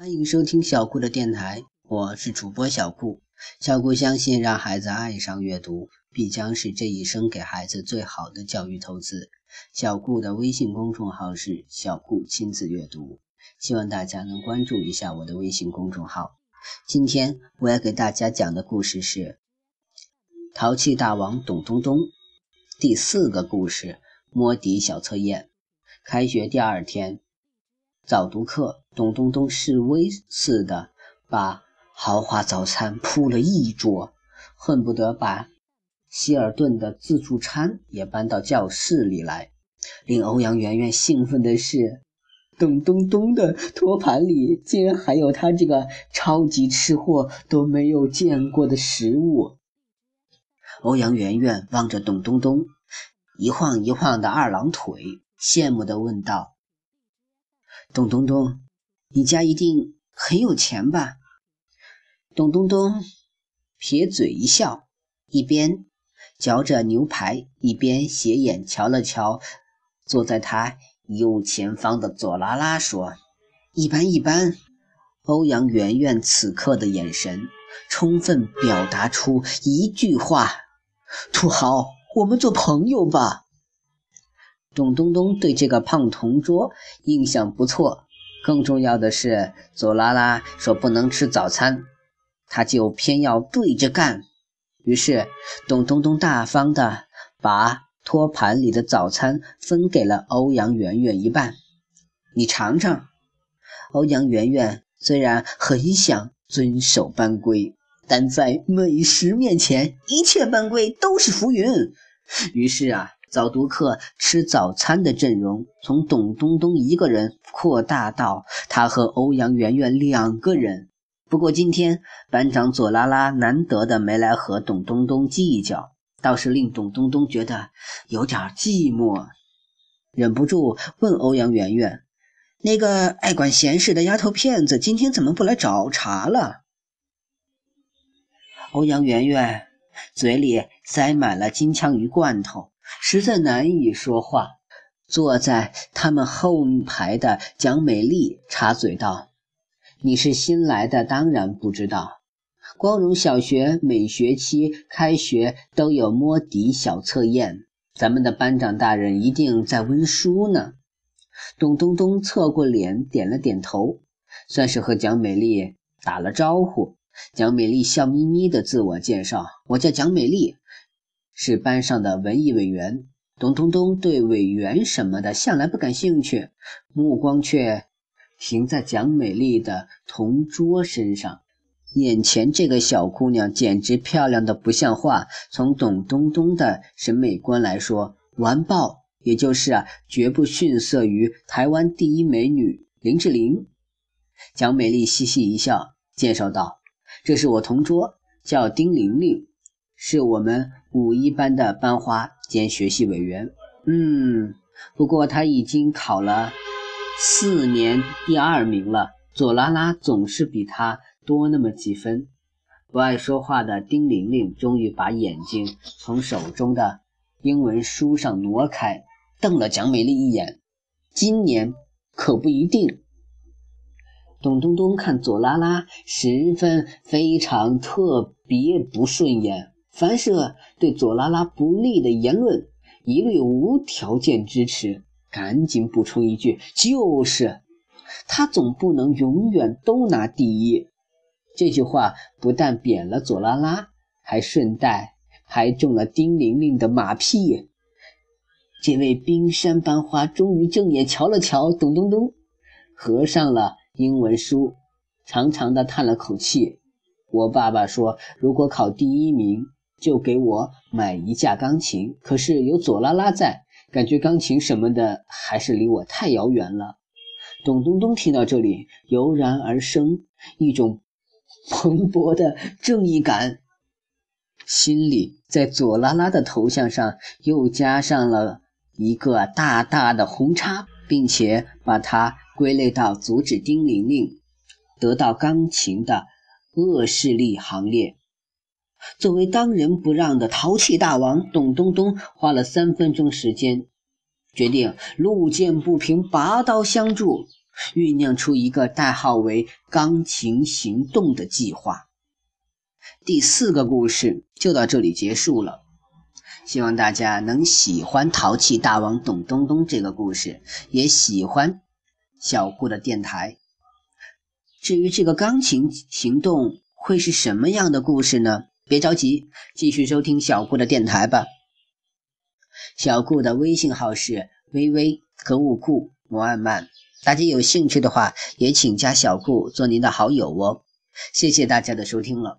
欢迎收听小顾的电台，我是主播小顾。小顾相信，让孩子爱上阅读，必将是这一生给孩子最好的教育投资。小顾的微信公众号是“小顾亲子阅读”，希望大家能关注一下我的微信公众号。今天我要给大家讲的故事是《淘气大王董东东》第四个故事——摸底小测验。开学第二天。早读课，董东东示威似的把豪华早餐铺了一桌，恨不得把希尔顿的自助餐也搬到教室里来。令欧阳圆圆兴奋的是，董东东的托盘里竟然还有他这个超级吃货都没有见过的食物。欧阳圆圆望着董东东一晃一晃的二郎腿，羡慕地问道。董东东，你家一定很有钱吧？董东东撇嘴一笑，一边嚼着牛排，一边斜眼瞧了瞧坐在他右前方的左拉拉，说：“一般一般。”欧阳圆圆此刻的眼神，充分表达出一句话：“土豪，我们做朋友吧。”董东东对这个胖同桌印象不错，更重要的是，左拉拉说不能吃早餐，他就偏要对着干。于是，董东东大方的把托盘里的早餐分给了欧阳圆圆一半。你尝尝。欧阳圆圆虽然很想遵守班规，但在美食面前，一切班规都是浮云。于是啊。早读课吃早餐的阵容从董东东一个人扩大到他和欧阳圆圆两个人。不过今天班长左拉拉难得的没来和董东东计较，倒是令董东东觉得有点寂寞，忍不住问欧阳圆圆：“那个爱管闲事的丫头片子今天怎么不来找茬了？”欧阳圆圆嘴里塞满了金枪鱼罐头。实在难以说话。坐在他们后排的蒋美丽插嘴道：“你是新来的，当然不知道。光荣小学每学期开学都有摸底小测验，咱们的班长大人一定在温书呢。”董东东侧过脸，点了点头，算是和蒋美丽打了招呼。蒋美丽笑眯眯地自我介绍：“我叫蒋美丽。”是班上的文艺委员，董东东对委员什么的向来不感兴趣，目光却停在蒋美丽的同桌身上。眼前这个小姑娘简直漂亮的不像话。从董东东的审美观来说，完爆，也就是啊，绝不逊色于台湾第一美女林志玲。蒋美丽嘻嘻一笑，介绍道：“这是我同桌，叫丁玲玲。”是我们五一班的班花兼学习委员，嗯，不过他已经考了四年第二名了。左拉拉总是比他多那么几分。不爱说话的丁玲玲终于把眼睛从手中的英文书上挪开，瞪了蒋美丽一眼。今年可不一定。董东东看左拉拉十分非常特别不顺眼。凡是对左拉拉不利的言论，一律无条件支持。赶紧补充一句，就是他总不能永远都拿第一。这句话不但贬了左拉拉，还顺带还中了丁玲玲的马屁。这位冰山班花终于正眼瞧了瞧董东东，合上了英文书，长长的叹了口气。我爸爸说，如果考第一名。就给我买一架钢琴，可是有左拉拉在，感觉钢琴什么的还是离我太遥远了。董东东听到这里，油然而生一种蓬勃的正义感，心里在左拉拉的头像上又加上了一个大大的红叉，并且把它归类到阻止丁玲玲得到钢琴的恶势力行列。作为当仁不让的淘气大王，董东东花了三分钟时间，决定路见不平拔刀相助。酝酿出一个代号为“钢琴行动”的计划。第四个故事就到这里结束了。希望大家能喜欢《淘气大王董东东》这个故事，也喜欢小顾的电台。至于这个钢琴行动会是什么样的故事呢？别着急，继续收听小顾的电台吧。小顾的微信号是微微和物库摩尔曼，大家有兴趣的话，也请加小顾做您的好友哦。谢谢大家的收听了。